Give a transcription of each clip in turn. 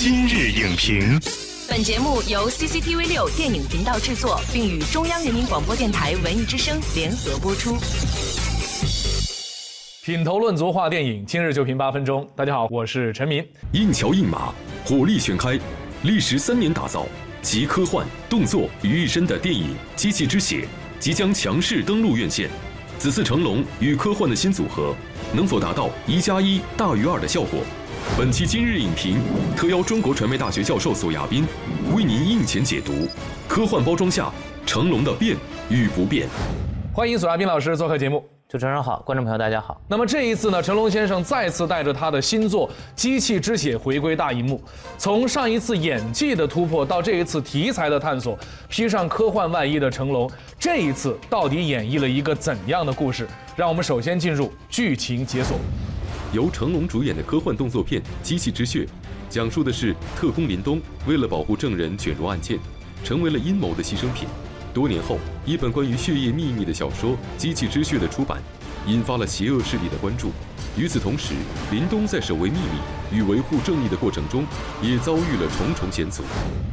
今日影评，本节目由 CCTV 六电影频道制作，并与中央人民广播电台文艺之声联合播出。品头论足话电影，今日就评八分钟。大家好，我是陈明。硬桥硬马，火力全开，历时三年打造集科幻、动作于一身的电影《机器之血》即将强势登陆院线。此次成龙与科幻的新组合，能否达到一加一大于二的效果？本期今日影评特邀中国传媒大学教授索亚斌，为您应前解读科幻包装下成龙的变与不变。欢迎索亚斌老师做客节目。主持人好，观众朋友大家好。那么这一次呢，成龙先生再次带着他的新作《机器之血》回归大荧幕。从上一次演技的突破到这一次题材的探索，披上科幻外衣的成龙，这一次到底演绎了一个怎样的故事？让我们首先进入剧情解锁。由成龙主演的科幻动作片《机器之血》，讲述的是特工林东为了保护证人卷入案件，成为了阴谋的牺牲品。多年后，一本关于血液秘密的小说《机器之血》的出版，引发了邪恶势力的关注。与此同时，林东在守卫秘密与维护正义的过程中，也遭遇了重重险阻。《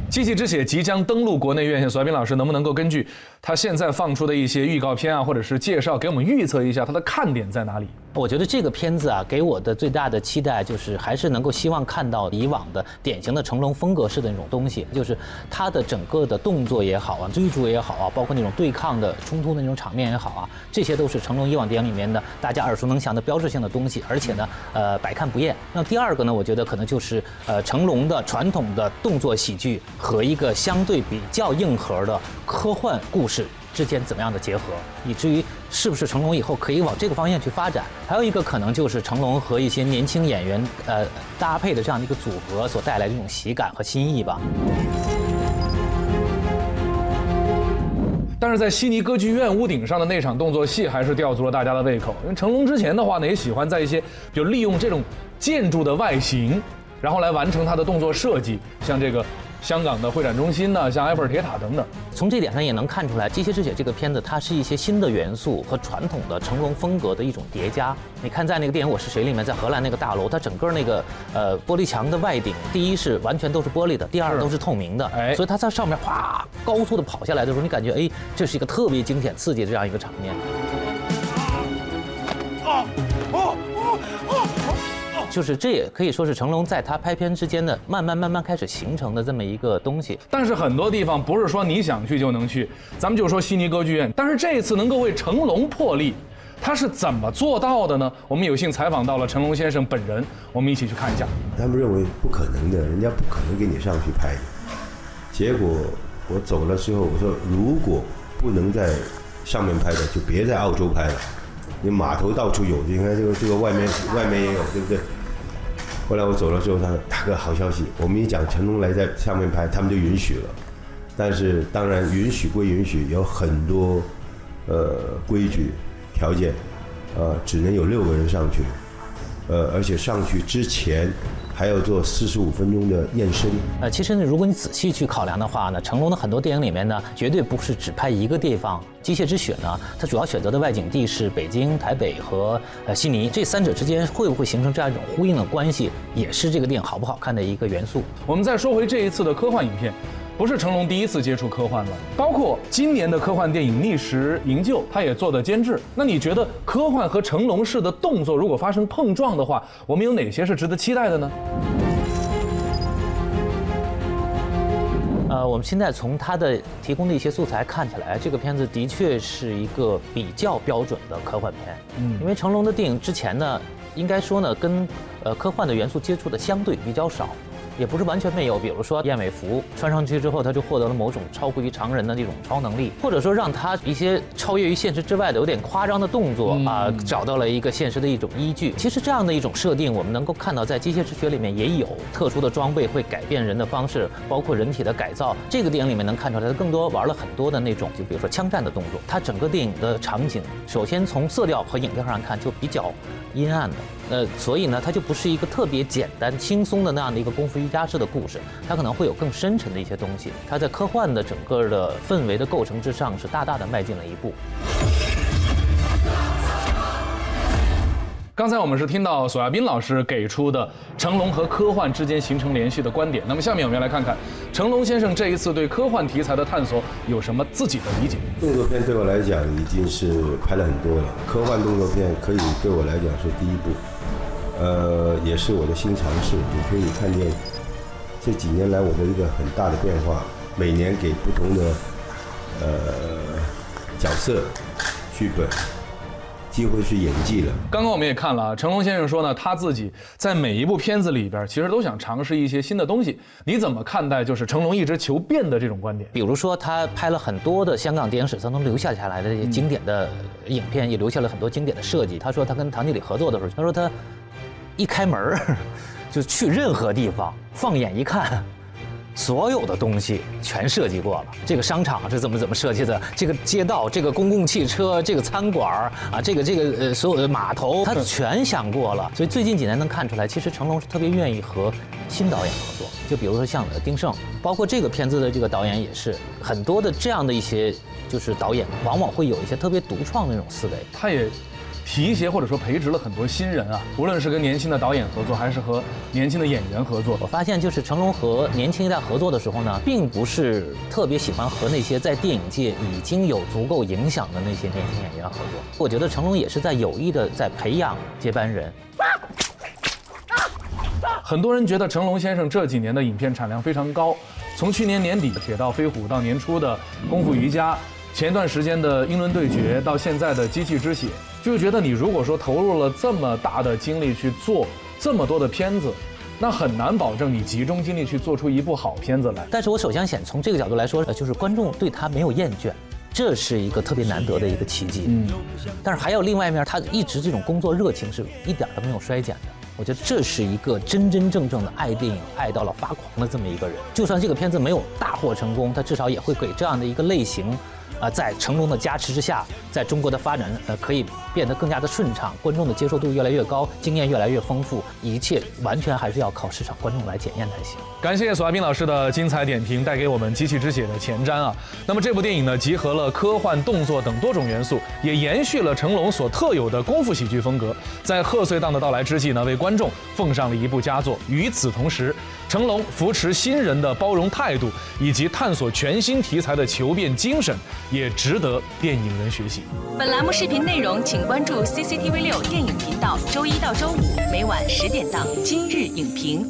机器之血》即将登陆国内院线，索爱斌老师能不能够根据他现在放出的一些预告片啊，或者是介绍，给我们预测一下它的看点在哪里？我觉得这个片子啊，给我的最大的期待就是还是能够希望看到以往的典型的成龙风格式的那种东西，就是他的整个的动作也好啊，追逐也好啊，包括那种对抗的冲突的那种场面也好啊，这些都是成龙以往电影里面的大家耳熟能详的标志性的东西，而且呢，呃，百看不厌。那第二个那，我觉得可能就是呃成龙的传统的动作喜剧和一个相对比较硬核的科幻故事。之间怎么样的结合，以至于是不是成龙以后可以往这个方向去发展？还有一个可能就是成龙和一些年轻演员呃搭配的这样的一个组合所带来的这种喜感和新意吧。但是在悉尼歌剧院屋顶上的那场动作戏还是吊足了大家的胃口，因为成龙之前的话呢，也喜欢在一些就利用这种建筑的外形，然后来完成他的动作设计，像这个。香港的会展中心呢，像埃菲尔铁塔等等，从这点上也能看出来，《机械之血》这个片子，它是一些新的元素和传统的成龙风格的一种叠加。你看，在那个电影《我是谁》里面，在荷兰那个大楼，它整个那个呃玻璃墙的外顶，第一是完全都是玻璃的，第二都是透明的，哎，所以它在上面哗高速的跑下来的时候，你感觉哎，这是一个特别惊险刺激的这样一个场面。就是这也可以说是成龙在他拍片之间的慢慢慢慢开始形成的这么一个东西。但是很多地方不是说你想去就能去，咱们就说悉尼歌剧院。但是这一次能够为成龙破例，他是怎么做到的呢？我们有幸采访到了成龙先生本人，我们一起去看一下。他们认为不可能的，人家不可能给你上去拍。结果我走了之后，我说如果不能在上面拍的，就别在澳洲拍了。你码头到处有，你看这个这个外面外面也有，对不对？后来我走了之后，他说：“大哥，好消息！我们一讲成龙来在上面拍，他们就允许了。但是当然允许归允许，有很多呃规矩条件，呃，只能有六个人上去，呃，而且上去之前。”还要做四十五分钟的验身。呃，其实呢，如果你仔细去考量的话呢，成龙的很多电影里面呢，绝对不是只拍一个地方。《机械之血》呢，它主要选择的外景地是北京、台北和呃悉尼，这三者之间会不会形成这样一种呼应的关系，也是这个电影好不好看的一个元素。我们再说回这一次的科幻影片。不是成龙第一次接触科幻了，包括今年的科幻电影《逆时营救》，他也做的监制。那你觉得科幻和成龙式的动作如果发生碰撞的话，我们有哪些是值得期待的呢？呃，我们现在从他的提供的一些素材看起来，这个片子的确是一个比较标准的科幻片。嗯，因为成龙的电影之前呢，应该说呢，跟呃科幻的元素接触的相对比较少。也不是完全没有，比如说燕尾服穿上去之后，他就获得了某种超乎于常人的那种超能力，或者说让他一些超越于现实之外的有点夸张的动作啊，找到了一个现实的一种依据。其实这样的一种设定，我们能够看到在《机械之学》里面也有特殊的装备会改变人的方式，包括人体的改造。这个电影里面能看出来，他更多玩了很多的那种，就比如说枪战的动作。它整个电影的场景，首先从色调和影调上看就比较阴暗的。呃，所以呢，它就不是一个特别简单、轻松的那样的一个功夫瑜伽式的故事，它可能会有更深沉的一些东西。它在科幻的整个的氛围的构成之上，是大大的迈进了一步。刚才我们是听到索亚斌老师给出的成龙和科幻之间形成联系的观点。那么下面我们要来看看成龙先生这一次对科幻题材的探索有什么自己的理解。动作片对我来讲已经是拍了很多了，科幻动作片可以对我来讲是第一部，呃，也是我的新尝试。你可以看见这几年来我的一个很大的变化，每年给不同的呃角色剧本。机会去演技了。刚刚我们也看了啊，成龙先生说呢，他自己在每一部片子里边，其实都想尝试一些新的东西。你怎么看待就是成龙一直求变的这种观点？比如说，他拍了很多的香港电影史当中留下下来的这些经典的影片，也留下了很多经典的设计。他说他跟唐经理合作的时候，他说他一开门 就去任何地方，放眼一看。所有的东西全设计过了，这个商场是怎么怎么设计的？这个街道、这个公共汽车、这个餐馆啊，这个这个呃所有的码头，他全想过了。所以最近几年能看出来，其实成龙是特别愿意和新导演合作。就比如说像丁晟，包括这个片子的这个导演也是很多的这样的一些就是导演，往往会有一些特别独创的那种思维。他也。提携或者说培植了很多新人啊，无论是跟年轻的导演合作，还是和年轻的演员合作。我发现，就是成龙和年轻一代合作的时候呢，并不是特别喜欢和那些在电影界已经有足够影响的那些年轻演员合作。我觉得成龙也是在有意的在培养接班人。很多人觉得成龙先生这几年的影片产量非常高，从去年年底《铁道飞虎》到年初的《功夫瑜伽》，前一段时间的《英伦对决》，到现在的《机器之血》。就觉得你如果说投入了这么大的精力去做这么多的片子，那很难保证你集中精力去做出一部好片子来。但是我首先想从这个角度来说，就是观众对他没有厌倦，这是一个特别难得的一个奇迹。嗯。但是还有另外一面，他一直这种工作热情是一点都没有衰减的。我觉得这是一个真真正正的爱电影爱到了发狂的这么一个人。就算这个片子没有大获成功，他至少也会给这样的一个类型。啊，在成龙的加持之下，在中国的发展呃可以变得更加的顺畅，观众的接受度越来越高，经验越来越丰富，一切完全还是要靠市场观众来检验才行。感谢索亚斌老师的精彩点评，带给我们《机器之血》的前瞻啊。那么这部电影呢，集合了科幻、动作等多种元素，也延续了成龙所特有的功夫喜剧风格。在贺岁档的到来之际呢，为观观众奉上了一部佳作。与此同时，成龙扶持新人的包容态度，以及探索全新题材的求变精神。也值得电影人学习。本栏目视频内容，请关注 CCTV 六电影频道，周一到周五每晚十点档《今日影评》。